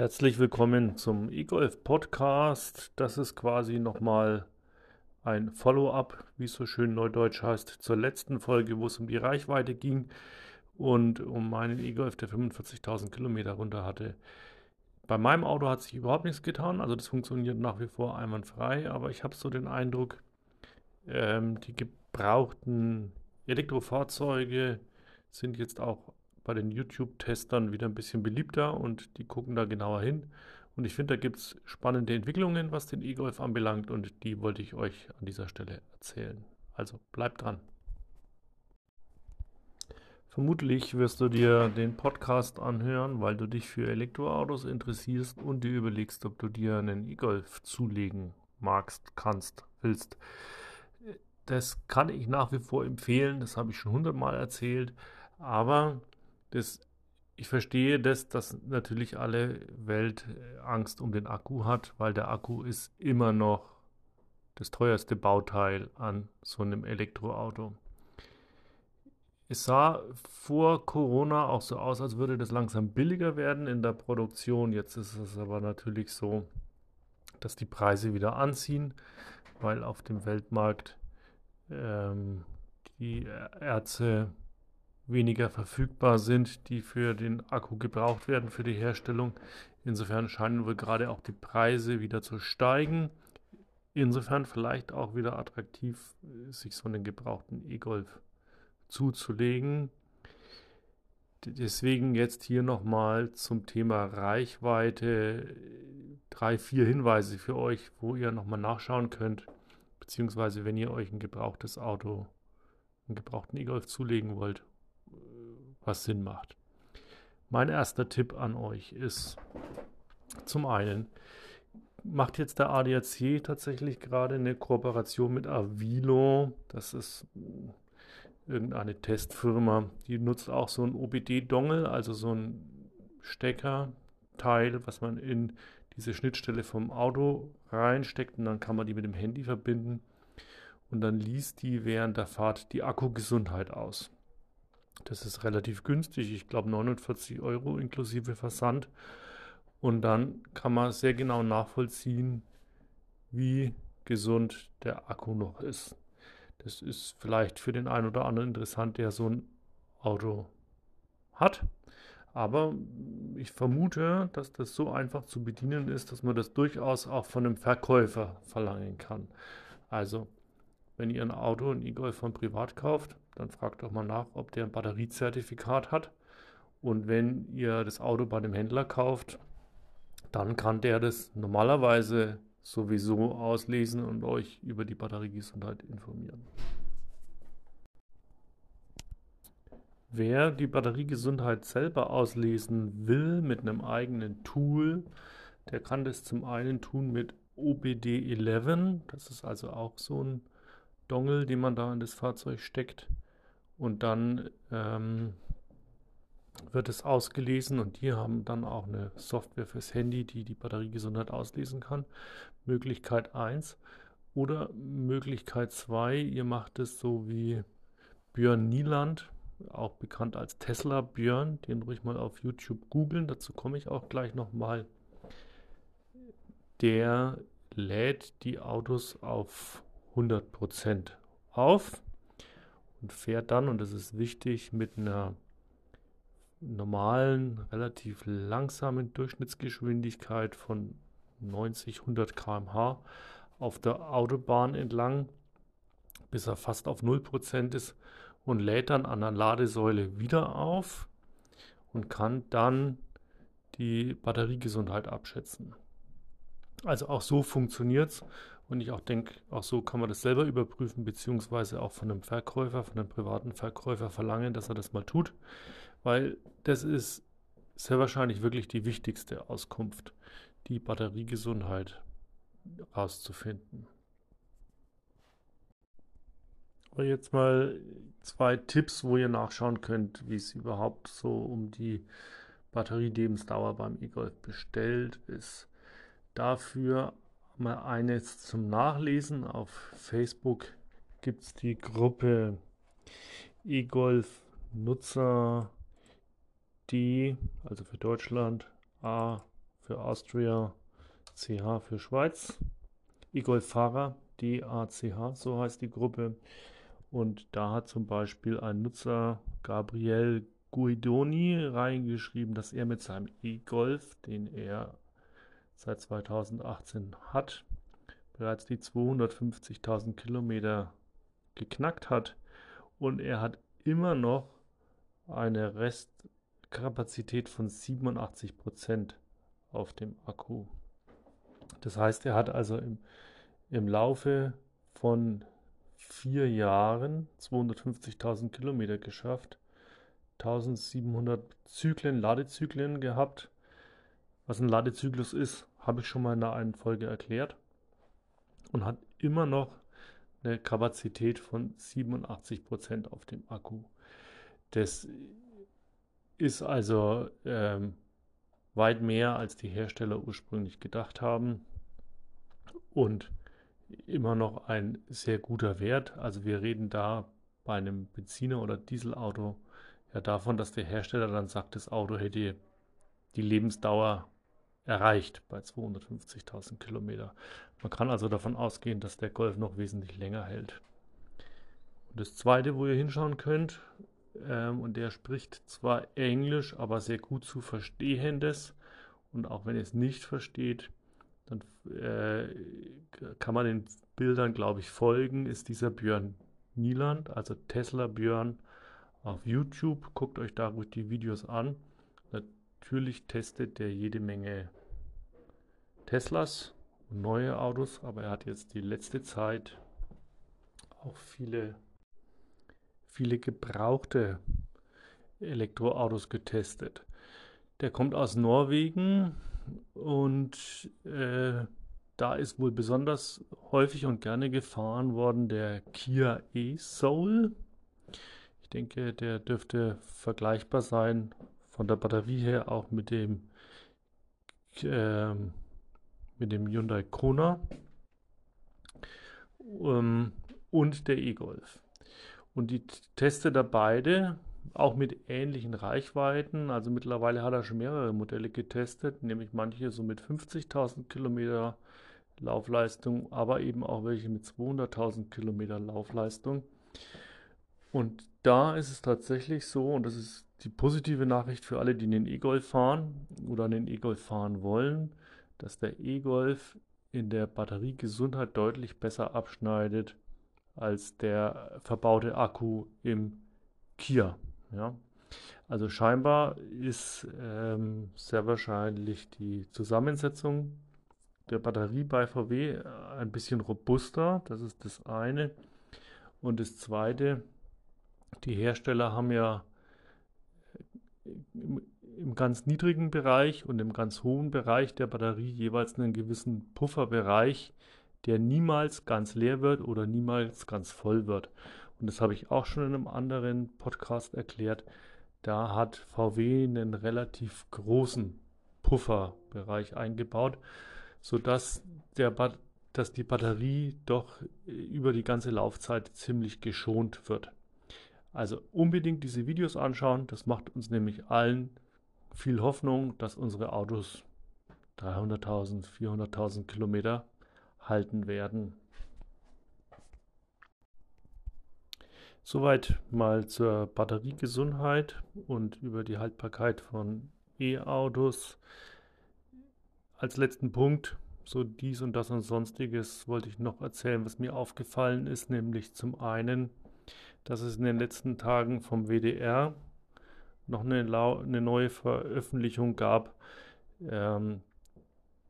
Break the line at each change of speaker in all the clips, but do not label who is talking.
Herzlich willkommen zum eGolf Podcast. Das ist quasi nochmal ein Follow-up, wie es so schön neudeutsch heißt, zur letzten Folge, wo es um die Reichweite ging und um meinen eGolf, der 45.000 Kilometer runter hatte. Bei meinem Auto hat sich überhaupt nichts getan, also das funktioniert nach wie vor einwandfrei, aber ich habe so den Eindruck, ähm, die gebrauchten Elektrofahrzeuge sind jetzt auch bei den YouTube-Testern wieder ein bisschen beliebter und die gucken da genauer hin. Und ich finde, da gibt es spannende Entwicklungen, was den E-Golf anbelangt und die wollte ich euch an dieser Stelle erzählen. Also bleibt dran. Vermutlich wirst du dir den Podcast anhören, weil du dich für Elektroautos interessierst und dir überlegst, ob du dir einen E-Golf zulegen magst, kannst, willst. Das kann ich nach wie vor empfehlen, das habe ich schon hundertmal erzählt, aber das, ich verstehe das, dass natürlich alle Welt äh, Angst um den Akku hat, weil der Akku ist immer noch das teuerste Bauteil an so einem Elektroauto. Es sah vor Corona auch so aus, als würde das langsam billiger werden in der Produktion. Jetzt ist es aber natürlich so, dass die Preise wieder anziehen, weil auf dem Weltmarkt ähm, die Erze weniger verfügbar sind, die für den Akku gebraucht werden für die Herstellung. Insofern scheinen wohl gerade auch die Preise wieder zu steigen. Insofern vielleicht auch wieder attraktiv, sich so einen gebrauchten E-Golf zuzulegen. Deswegen jetzt hier nochmal zum Thema Reichweite drei, vier Hinweise für euch, wo ihr nochmal nachschauen könnt, beziehungsweise wenn ihr euch ein gebrauchtes Auto, einen gebrauchten E-Golf zulegen wollt, was Sinn macht. Mein erster Tipp an euch ist zum einen, macht jetzt der ADAC tatsächlich gerade eine Kooperation mit Avilo. Das ist irgendeine Testfirma, die nutzt auch so ein OBD-Dongle, also so ein Steckerteil, was man in diese Schnittstelle vom Auto reinsteckt und dann kann man die mit dem Handy verbinden und dann liest die während der Fahrt die Akkugesundheit aus. Das ist relativ günstig, ich glaube 49 Euro inklusive Versand. Und dann kann man sehr genau nachvollziehen, wie gesund der Akku noch ist. Das ist vielleicht für den einen oder anderen interessant, der so ein Auto hat. Aber ich vermute, dass das so einfach zu bedienen ist, dass man das durchaus auch von einem Verkäufer verlangen kann. Also wenn ihr ein Auto, ein E-Golf von privat kauft, dann fragt doch mal nach, ob der ein Batteriezertifikat hat. Und wenn ihr das Auto bei dem Händler kauft, dann kann der das normalerweise sowieso auslesen und euch über die Batteriegesundheit informieren. Wer die Batteriegesundheit selber auslesen will mit einem eigenen Tool, der kann das zum einen tun mit OBD11. Das ist also auch so ein Dongle, den man da in das Fahrzeug steckt. Und dann ähm, wird es ausgelesen und die haben dann auch eine Software fürs Handy, die die Batteriegesundheit auslesen kann. Möglichkeit 1. Oder Möglichkeit 2, ihr macht es so wie Björn Nieland, auch bekannt als Tesla Björn, den ruhig mal auf YouTube googeln, dazu komme ich auch gleich nochmal. Der lädt die Autos auf 100% auf und fährt dann, und das ist wichtig, mit einer normalen, relativ langsamen Durchschnittsgeschwindigkeit von 90, 100 km/h auf der Autobahn entlang, bis er fast auf 0% ist und lädt dann an der Ladesäule wieder auf und kann dann die Batteriegesundheit abschätzen. Also auch so funktioniert es und ich auch denke, auch so kann man das selber überprüfen, beziehungsweise auch von einem Verkäufer, von einem privaten Verkäufer verlangen, dass er das mal tut, weil das ist sehr wahrscheinlich wirklich die wichtigste Auskunft, die Batteriegesundheit rauszufinden. Aber jetzt mal zwei Tipps, wo ihr nachschauen könnt, wie es überhaupt so um die Batterielebensdauer beim E-Golf bestellt ist. Dafür mal eines zum Nachlesen. Auf Facebook gibt es die Gruppe E-Golf Nutzer D, also für Deutschland, A für Austria, CH für Schweiz. E-Golf Fahrer, DACH, so heißt die Gruppe. Und da hat zum Beispiel ein Nutzer, Gabriel Guidoni, reingeschrieben, dass er mit seinem E-Golf, den er seit 2018 hat, bereits die 250.000 Kilometer geknackt hat und er hat immer noch eine Restkapazität von 87 Prozent auf dem Akku. Das heißt, er hat also im, im Laufe von vier Jahren 250.000 Kilometer geschafft, 1700 Zyklen, Ladezyklen gehabt. Was ein Ladezyklus ist, habe ich schon mal in einer Folge erklärt und hat immer noch eine Kapazität von 87% auf dem Akku. Das ist also ähm, weit mehr, als die Hersteller ursprünglich gedacht haben und immer noch ein sehr guter Wert. Also wir reden da bei einem Benziner- oder Dieselauto ja davon, dass der Hersteller dann sagt, das Auto hätte die Lebensdauer erreicht bei 250.000 Kilometer. Man kann also davon ausgehen, dass der Golf noch wesentlich länger hält. Und das zweite, wo ihr hinschauen könnt, ähm, und der spricht zwar Englisch, aber sehr gut zu verstehendes. Und auch wenn ihr es nicht versteht, dann äh, kann man den Bildern, glaube ich, folgen, ist dieser Björn Nieland, also Tesla Björn auf YouTube. Guckt euch da ruhig die Videos an. Natürlich testet der jede Menge Teslas und neue Autos, aber er hat jetzt die letzte Zeit auch viele, viele gebrauchte Elektroautos getestet. Der kommt aus Norwegen und äh, da ist wohl besonders häufig und gerne gefahren worden der Kia e-Soul. Ich denke, der dürfte vergleichbar sein von der Batterie her auch mit dem äh, mit dem Hyundai Kona ähm, und der E-Golf. Und die testet er beide auch mit ähnlichen Reichweiten. Also mittlerweile hat er schon mehrere Modelle getestet, nämlich manche so mit 50.000 Kilometer Laufleistung, aber eben auch welche mit 200.000 Kilometer Laufleistung. Und da ist es tatsächlich so, und das ist die positive Nachricht für alle, die den E-Golf fahren oder den E-Golf fahren wollen, dass der E-Golf in der Batteriegesundheit deutlich besser abschneidet als der verbaute Akku im Kia. Ja? Also scheinbar ist ähm, sehr wahrscheinlich die Zusammensetzung der Batterie bei VW ein bisschen robuster. Das ist das eine. Und das zweite, die Hersteller haben ja im ganz niedrigen Bereich und im ganz hohen Bereich der Batterie jeweils einen gewissen Pufferbereich, der niemals ganz leer wird oder niemals ganz voll wird. Und das habe ich auch schon in einem anderen Podcast erklärt. Da hat VW einen relativ großen Pufferbereich eingebaut, sodass der dass die Batterie doch über die ganze Laufzeit ziemlich geschont wird. Also unbedingt diese Videos anschauen, das macht uns nämlich allen viel Hoffnung, dass unsere Autos 300.000, 400.000 Kilometer halten werden. Soweit mal zur Batteriegesundheit und über die Haltbarkeit von E-Autos. Als letzten Punkt, so dies und das und sonstiges, wollte ich noch erzählen, was mir aufgefallen ist, nämlich zum einen, dass es in den letzten Tagen vom WDR noch eine, eine neue Veröffentlichung gab, ähm,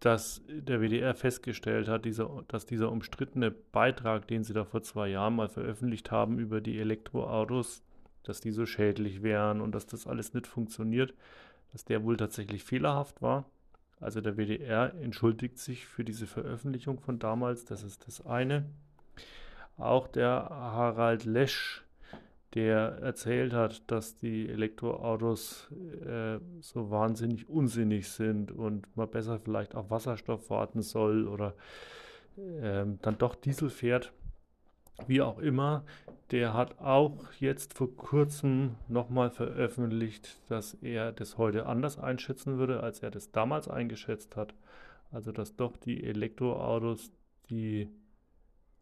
dass der WDR festgestellt hat, dieser, dass dieser umstrittene Beitrag, den sie da vor zwei Jahren mal veröffentlicht haben über die Elektroautos, dass die so schädlich wären und dass das alles nicht funktioniert, dass der wohl tatsächlich fehlerhaft war. Also der WDR entschuldigt sich für diese Veröffentlichung von damals, das ist das eine. Auch der Harald Lesch der erzählt hat, dass die Elektroautos äh, so wahnsinnig unsinnig sind und man besser vielleicht auf Wasserstoff warten soll oder äh, dann doch Diesel fährt. wie auch immer, der hat auch jetzt vor kurzem nochmal veröffentlicht, dass er das heute anders einschätzen würde, als er das damals eingeschätzt hat. Also dass doch die Elektroautos die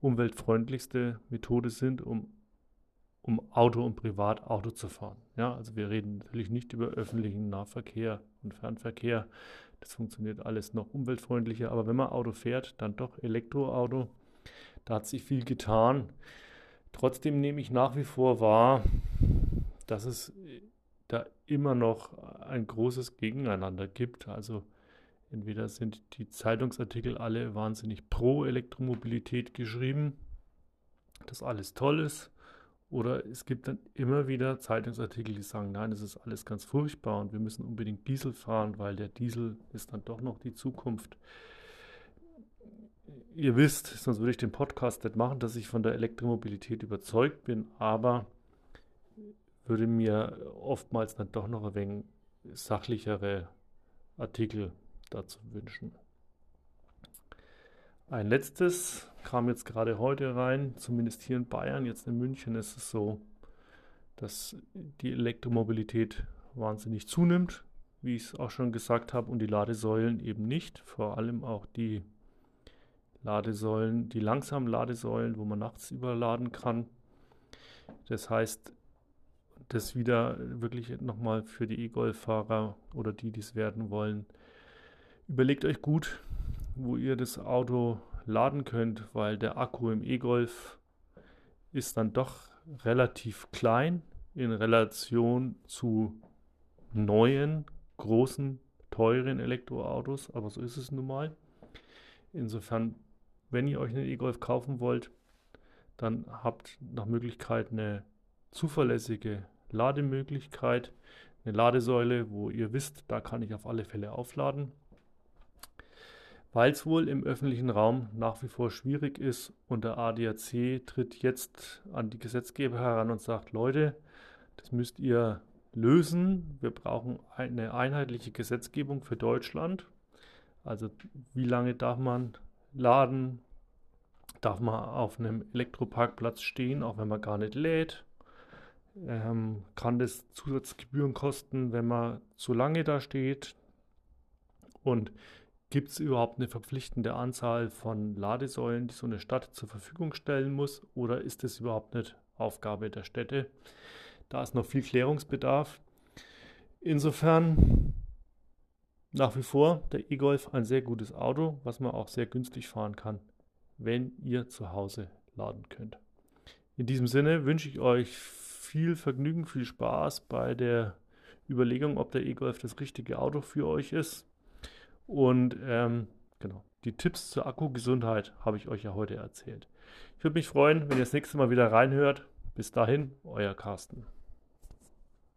umweltfreundlichste Methode sind, um, um Auto und Privatauto zu fahren. Ja, also wir reden natürlich nicht über öffentlichen Nahverkehr und Fernverkehr. Das funktioniert alles noch umweltfreundlicher. Aber wenn man Auto fährt, dann doch Elektroauto. Da hat sich viel getan. Trotzdem nehme ich nach wie vor wahr, dass es da immer noch ein großes Gegeneinander gibt. Also entweder sind die Zeitungsartikel alle wahnsinnig pro Elektromobilität geschrieben, dass alles toll ist, oder es gibt dann immer wieder Zeitungsartikel, die sagen, nein, das ist alles ganz furchtbar und wir müssen unbedingt Diesel fahren, weil der Diesel ist dann doch noch die Zukunft. Ihr wisst, sonst würde ich den Podcast nicht machen, dass ich von der Elektromobilität überzeugt bin, aber würde mir oftmals dann doch noch ein wenig sachlichere Artikel dazu wünschen. Ein letztes kam jetzt gerade heute rein, zumindest hier in Bayern, jetzt in München ist es so, dass die Elektromobilität wahnsinnig zunimmt, wie ich es auch schon gesagt habe, und die Ladesäulen eben nicht, vor allem auch die Ladesäulen, die langsamen Ladesäulen, wo man nachts überladen kann. Das heißt, das wieder wirklich nochmal für die E-Golf-Fahrer oder die, die es werden wollen. Überlegt euch gut, wo ihr das Auto laden könnt, weil der Akku im E-Golf ist dann doch relativ klein in Relation zu neuen, großen, teuren Elektroautos, aber so ist es nun mal. Insofern wenn ihr euch einen E-Golf kaufen wollt, dann habt nach Möglichkeit eine zuverlässige Lademöglichkeit, eine Ladesäule, wo ihr wisst, da kann ich auf alle Fälle aufladen. Weil es wohl im öffentlichen Raum nach wie vor schwierig ist und der ADAC tritt jetzt an die Gesetzgeber heran und sagt, Leute, das müsst ihr lösen. Wir brauchen eine einheitliche Gesetzgebung für Deutschland. Also wie lange darf man laden, darf man auf einem Elektroparkplatz stehen, auch wenn man gar nicht lädt. Ähm, kann das Zusatzgebühren kosten, wenn man zu lange da steht? Und gibt es überhaupt eine verpflichtende Anzahl von Ladesäulen, die so eine Stadt zur Verfügung stellen muss? Oder ist das überhaupt nicht Aufgabe der Städte? Da ist noch viel Klärungsbedarf. Insofern nach wie vor der E-Golf ein sehr gutes Auto, was man auch sehr günstig fahren kann wenn ihr zu Hause laden könnt. In diesem Sinne wünsche ich euch viel Vergnügen, viel Spaß bei der Überlegung, ob der E-Golf das richtige Auto für euch ist. Und ähm, genau, die Tipps zur Akkugesundheit habe ich euch ja heute erzählt. Ich würde mich freuen, wenn ihr das nächste Mal wieder reinhört. Bis dahin, euer Carsten.